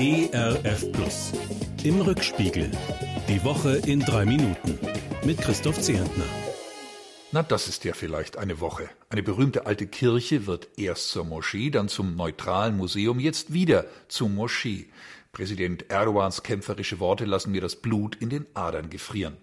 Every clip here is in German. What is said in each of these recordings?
ERF Plus. Im Rückspiegel. Die Woche in drei Minuten. Mit Christoph Zehentner. Na, das ist ja vielleicht eine Woche. Eine berühmte alte Kirche wird erst zur Moschee, dann zum neutralen Museum, jetzt wieder zur Moschee. Präsident Erdogans kämpferische Worte lassen mir das Blut in den Adern gefrieren.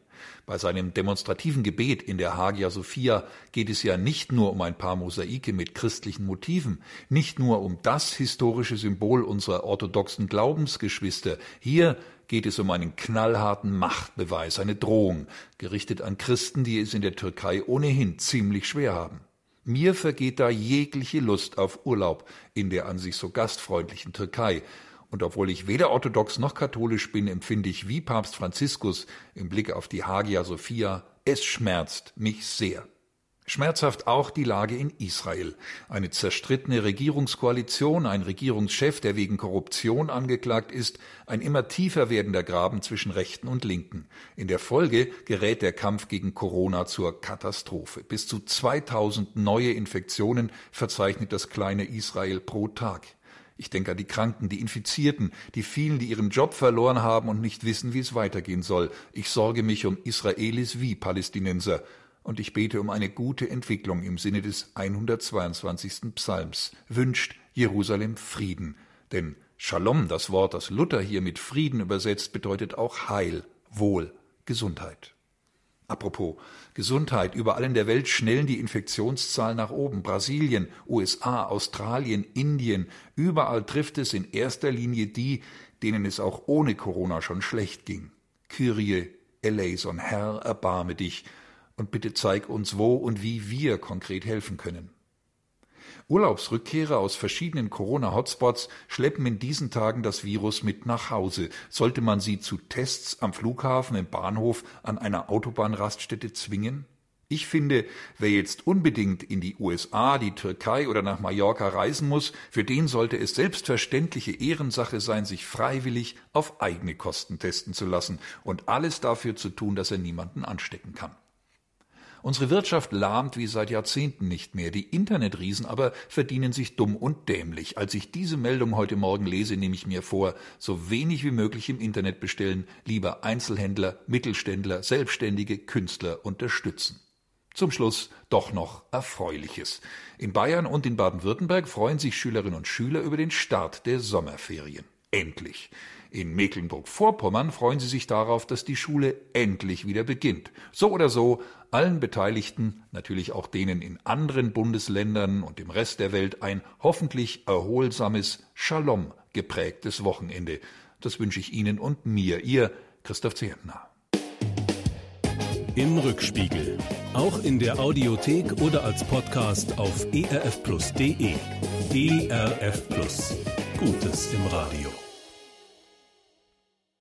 Bei seinem demonstrativen Gebet in der Hagia Sophia geht es ja nicht nur um ein paar Mosaike mit christlichen Motiven, nicht nur um das historische Symbol unserer orthodoxen Glaubensgeschwister. Hier geht es um einen knallharten Machtbeweis, eine Drohung, gerichtet an Christen, die es in der Türkei ohnehin ziemlich schwer haben. Mir vergeht da jegliche Lust auf Urlaub in der an sich so gastfreundlichen Türkei, und obwohl ich weder orthodox noch katholisch bin, empfinde ich wie Papst Franziskus im Blick auf die Hagia Sophia, es schmerzt mich sehr. Schmerzhaft auch die Lage in Israel. Eine zerstrittene Regierungskoalition, ein Regierungschef, der wegen Korruption angeklagt ist, ein immer tiefer werdender Graben zwischen Rechten und Linken. In der Folge gerät der Kampf gegen Corona zur Katastrophe. Bis zu 2000 neue Infektionen verzeichnet das kleine Israel pro Tag. Ich denke an die Kranken, die Infizierten, die vielen, die ihren Job verloren haben und nicht wissen, wie es weitergehen soll. Ich sorge mich um Israelis wie Palästinenser. Und ich bete um eine gute Entwicklung im Sinne des 122. Psalms. Wünscht Jerusalem Frieden. Denn Shalom, das Wort, das Luther hier mit Frieden übersetzt, bedeutet auch Heil, Wohl, Gesundheit. Apropos Gesundheit. Überall in der Welt schnellen die Infektionszahlen nach oben. Brasilien, USA, Australien, Indien. Überall trifft es in erster Linie die, denen es auch ohne Corona schon schlecht ging. Kyrie eleison, Herr, erbarme dich und bitte zeig uns, wo und wie wir konkret helfen können. Urlaubsrückkehrer aus verschiedenen Corona-Hotspots schleppen in diesen Tagen das Virus mit nach Hause. Sollte man sie zu Tests am Flughafen, im Bahnhof, an einer Autobahnraststätte zwingen? Ich finde, wer jetzt unbedingt in die USA, die Türkei oder nach Mallorca reisen muss, für den sollte es selbstverständliche Ehrensache sein, sich freiwillig auf eigene Kosten testen zu lassen und alles dafür zu tun, dass er niemanden anstecken kann. Unsere Wirtschaft lahmt wie seit Jahrzehnten nicht mehr. Die Internetriesen aber verdienen sich dumm und dämlich. Als ich diese Meldung heute Morgen lese, nehme ich mir vor, so wenig wie möglich im Internet bestellen, lieber Einzelhändler, Mittelständler, Selbstständige, Künstler unterstützen. Zum Schluss doch noch Erfreuliches. In Bayern und in Baden-Württemberg freuen sich Schülerinnen und Schüler über den Start der Sommerferien. Endlich. In Mecklenburg-Vorpommern freuen sie sich darauf, dass die Schule endlich wieder beginnt. So oder so, allen Beteiligten, natürlich auch denen in anderen Bundesländern und im Rest der Welt, ein hoffentlich erholsames, Shalom geprägtes Wochenende. Das wünsche ich Ihnen und mir, Ihr Christoph Zehentner. Im Rückspiegel. Auch in der Audiothek oder als Podcast auf erfplus.de. ERF Plus. Gutes im Radio.